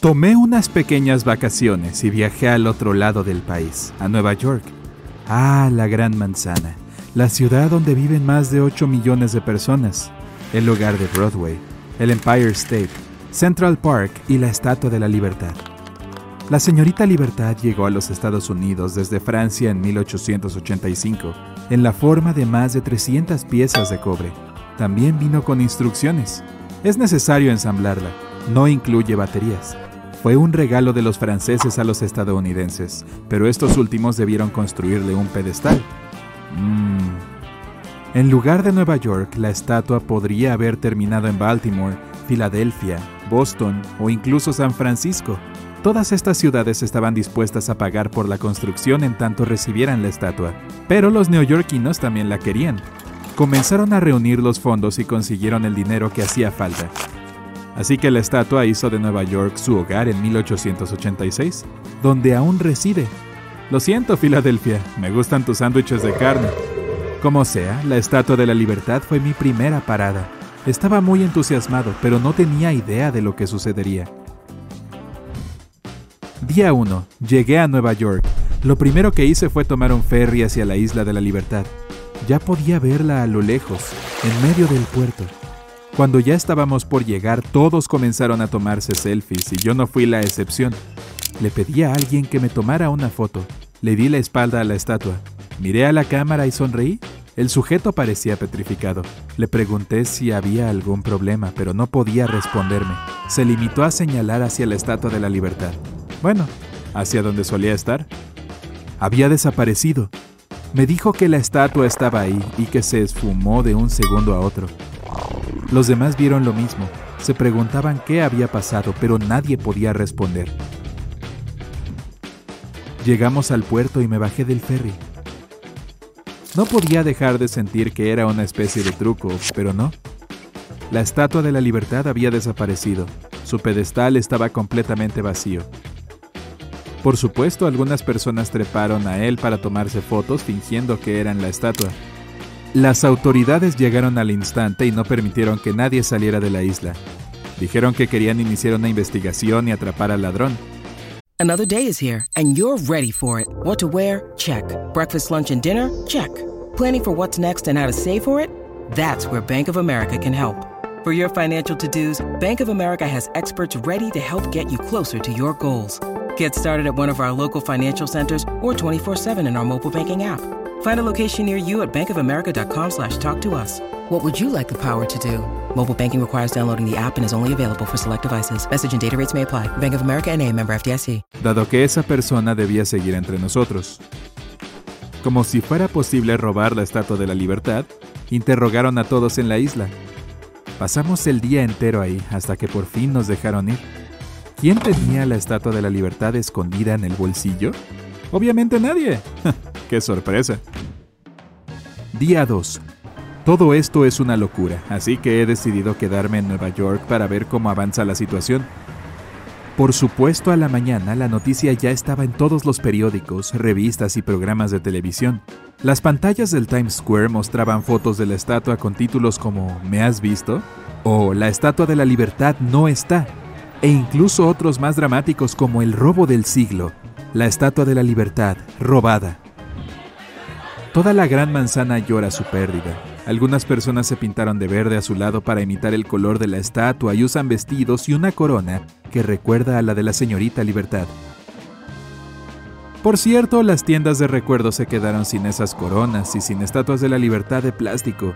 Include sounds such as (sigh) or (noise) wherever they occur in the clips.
Tomé unas pequeñas vacaciones y viajé al otro lado del país, a Nueva York. Ah, la Gran Manzana, la ciudad donde viven más de 8 millones de personas, el lugar de Broadway, el Empire State, Central Park y la Estatua de la Libertad. La señorita Libertad llegó a los Estados Unidos desde Francia en 1885, en la forma de más de 300 piezas de cobre. También vino con instrucciones. Es necesario ensamblarla. No incluye baterías. Fue un regalo de los franceses a los estadounidenses, pero estos últimos debieron construirle un pedestal. Mm. En lugar de Nueva York, la estatua podría haber terminado en Baltimore, Filadelfia, Boston o incluso San Francisco. Todas estas ciudades estaban dispuestas a pagar por la construcción en tanto recibieran la estatua, pero los neoyorquinos también la querían. Comenzaron a reunir los fondos y consiguieron el dinero que hacía falta. Así que la estatua hizo de Nueva York su hogar en 1886, donde aún reside. Lo siento, Filadelfia, me gustan tus sándwiches de carne. Como sea, la Estatua de la Libertad fue mi primera parada. Estaba muy entusiasmado, pero no tenía idea de lo que sucedería. Día 1. Llegué a Nueva York. Lo primero que hice fue tomar un ferry hacia la Isla de la Libertad. Ya podía verla a lo lejos, en medio del puerto. Cuando ya estábamos por llegar, todos comenzaron a tomarse selfies y yo no fui la excepción. Le pedí a alguien que me tomara una foto. Le di la espalda a la estatua. Miré a la cámara y sonreí. El sujeto parecía petrificado. Le pregunté si había algún problema, pero no podía responderme. Se limitó a señalar hacia la Estatua de la Libertad. Bueno, hacia donde solía estar. Había desaparecido. Me dijo que la estatua estaba ahí y que se esfumó de un segundo a otro. Los demás vieron lo mismo, se preguntaban qué había pasado, pero nadie podía responder. Llegamos al puerto y me bajé del ferry. No podía dejar de sentir que era una especie de truco, pero no. La estatua de la libertad había desaparecido. Su pedestal estaba completamente vacío. Por supuesto, algunas personas treparon a él para tomarse fotos fingiendo que eran la estatua. Las autoridades llegaron al instante y no permitieron que nadie saliera de la isla. Dijeron que querían iniciar una investigación y atrapar al ladrón. Another day is here and you're ready for it. What to wear? Check. Breakfast, lunch and dinner? Check. Planning for what's next and how to save for it? That's where Bank of America can help. For your financial to-dos, Bank of America has experts ready to help get you closer to your goals. Get started at one of our local financial centers or 24-7 in our mobile banking app. Find a location near you at bankofamerica.com slash talk to us. What would you like the power to do? Mobile banking requires downloading the app and is only available for select devices. Message and data rates may apply. Bank of America NA, member FDIC. Dado que esa persona debía seguir entre nosotros. Como si fuera posible robar la Estatua de la Libertad, interrogaron a todos en la isla. Pasamos el día entero ahí hasta que por fin nos dejaron ir. ¿Quién tenía la Estatua de la Libertad escondida en el bolsillo? Obviamente nadie. (laughs) ¡Qué sorpresa! Día 2. Todo esto es una locura, así que he decidido quedarme en Nueva York para ver cómo avanza la situación. Por supuesto, a la mañana la noticia ya estaba en todos los periódicos, revistas y programas de televisión. Las pantallas del Times Square mostraban fotos de la estatua con títulos como ¿Me has visto? o La estatua de la libertad no está, e incluso otros más dramáticos como El robo del siglo, La estatua de la libertad robada. Toda la gran manzana llora su pérdida. Algunas personas se pintaron de verde a su lado para imitar el color de la estatua y usan vestidos y una corona que recuerda a la de la señorita Libertad. Por cierto, las tiendas de recuerdos se quedaron sin esas coronas y sin estatuas de la libertad de plástico.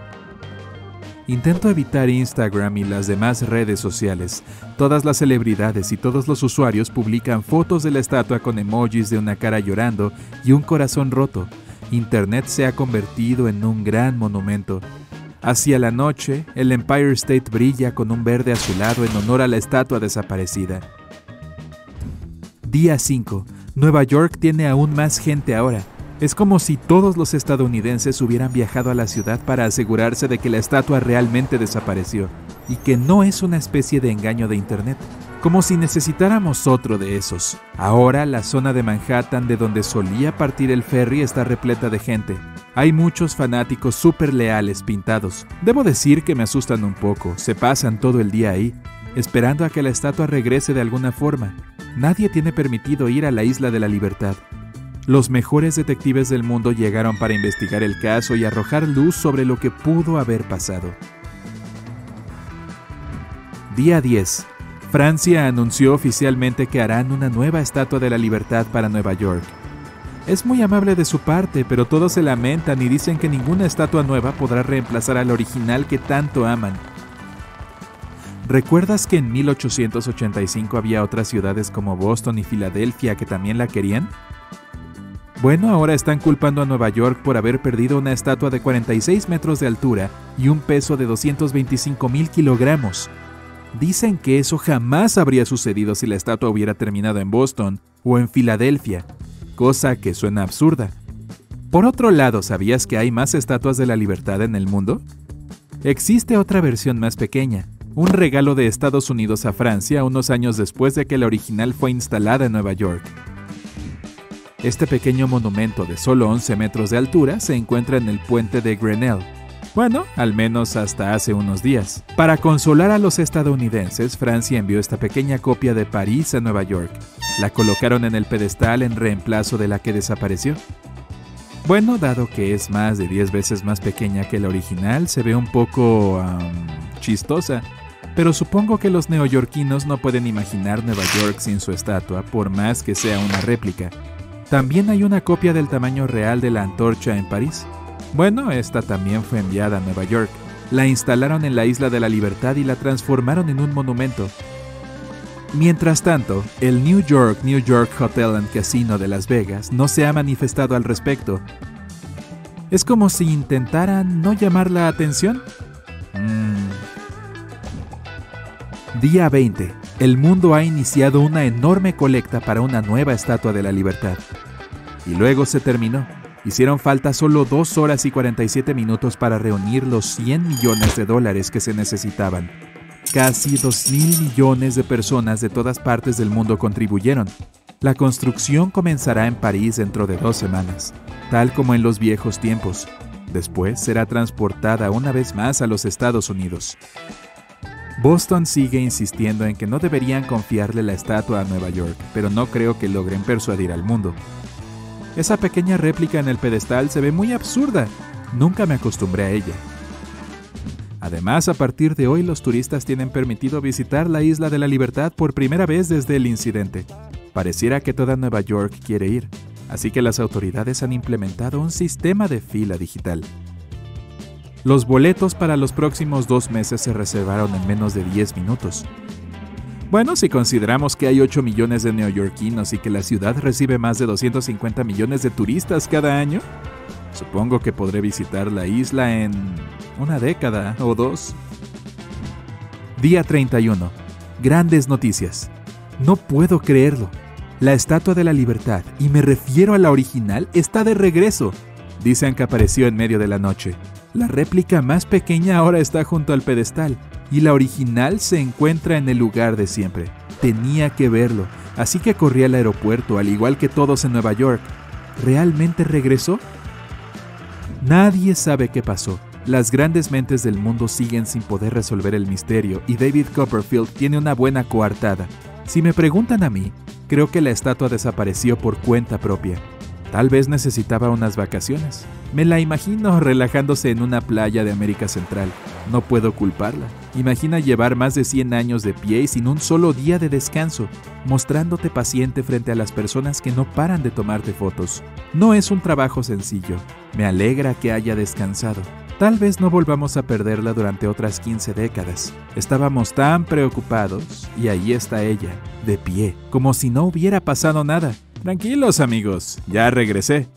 Intento evitar Instagram y las demás redes sociales. Todas las celebridades y todos los usuarios publican fotos de la estatua con emojis de una cara llorando y un corazón roto. Internet se ha convertido en un gran monumento. Hacia la noche, el Empire State brilla con un verde azulado en honor a la estatua desaparecida. Día 5. Nueva York tiene aún más gente ahora. Es como si todos los estadounidenses hubieran viajado a la ciudad para asegurarse de que la estatua realmente desapareció y que no es una especie de engaño de Internet. Como si necesitáramos otro de esos. Ahora la zona de Manhattan de donde solía partir el ferry está repleta de gente. Hay muchos fanáticos súper leales pintados. Debo decir que me asustan un poco, se pasan todo el día ahí, esperando a que la estatua regrese de alguna forma. Nadie tiene permitido ir a la isla de la libertad. Los mejores detectives del mundo llegaron para investigar el caso y arrojar luz sobre lo que pudo haber pasado. Día 10. Francia anunció oficialmente que harán una nueva estatua de la libertad para Nueva York. Es muy amable de su parte, pero todos se lamentan y dicen que ninguna estatua nueva podrá reemplazar al original que tanto aman. ¿Recuerdas que en 1885 había otras ciudades como Boston y Filadelfia que también la querían? Bueno, ahora están culpando a Nueva York por haber perdido una estatua de 46 metros de altura y un peso de 225 mil kilogramos. Dicen que eso jamás habría sucedido si la estatua hubiera terminado en Boston o en Filadelfia, cosa que suena absurda. Por otro lado, ¿sabías que hay más estatuas de la libertad en el mundo? Existe otra versión más pequeña, un regalo de Estados Unidos a Francia unos años después de que la original fue instalada en Nueva York. Este pequeño monumento de solo 11 metros de altura se encuentra en el puente de Grenelle. Bueno, al menos hasta hace unos días. Para consolar a los estadounidenses, Francia envió esta pequeña copia de París a Nueva York. La colocaron en el pedestal en reemplazo de la que desapareció. Bueno, dado que es más de 10 veces más pequeña que la original, se ve un poco chistosa. Pero supongo que los neoyorquinos no pueden imaginar Nueva York sin su estatua, por más que sea una réplica. También hay una copia del tamaño real de la antorcha en París. Bueno, esta también fue enviada a Nueva York. La instalaron en la Isla de la Libertad y la transformaron en un monumento. Mientras tanto, el New York New York Hotel and Casino de Las Vegas no se ha manifestado al respecto. Es como si intentaran no llamar la atención. Mm. Día 20 el mundo ha iniciado una enorme colecta para una nueva estatua de la libertad. Y luego se terminó. Hicieron falta solo 2 horas y 47 minutos para reunir los 100 millones de dólares que se necesitaban. Casi 2 mil millones de personas de todas partes del mundo contribuyeron. La construcción comenzará en París dentro de dos semanas, tal como en los viejos tiempos. Después será transportada una vez más a los Estados Unidos. Boston sigue insistiendo en que no deberían confiarle la estatua a Nueva York, pero no creo que logren persuadir al mundo. Esa pequeña réplica en el pedestal se ve muy absurda. Nunca me acostumbré a ella. Además, a partir de hoy los turistas tienen permitido visitar la Isla de la Libertad por primera vez desde el incidente. Pareciera que toda Nueva York quiere ir, así que las autoridades han implementado un sistema de fila digital. Los boletos para los próximos dos meses se reservaron en menos de 10 minutos. Bueno, si consideramos que hay 8 millones de neoyorquinos y que la ciudad recibe más de 250 millones de turistas cada año, supongo que podré visitar la isla en una década o dos. Día 31. Grandes noticias. No puedo creerlo. La Estatua de la Libertad, y me refiero a la original, está de regreso. Dicen que apareció en medio de la noche. La réplica más pequeña ahora está junto al pedestal y la original se encuentra en el lugar de siempre. Tenía que verlo, así que corrí al aeropuerto, al igual que todos en Nueva York. ¿Realmente regresó? Nadie sabe qué pasó. Las grandes mentes del mundo siguen sin poder resolver el misterio y David Copperfield tiene una buena coartada. Si me preguntan a mí, creo que la estatua desapareció por cuenta propia. Tal vez necesitaba unas vacaciones. Me la imagino relajándose en una playa de América Central. No puedo culparla. Imagina llevar más de 100 años de pie y sin un solo día de descanso, mostrándote paciente frente a las personas que no paran de tomarte fotos. No es un trabajo sencillo. Me alegra que haya descansado. Tal vez no volvamos a perderla durante otras 15 décadas. Estábamos tan preocupados y ahí está ella, de pie, como si no hubiera pasado nada. Tranquilos amigos, ya regresé.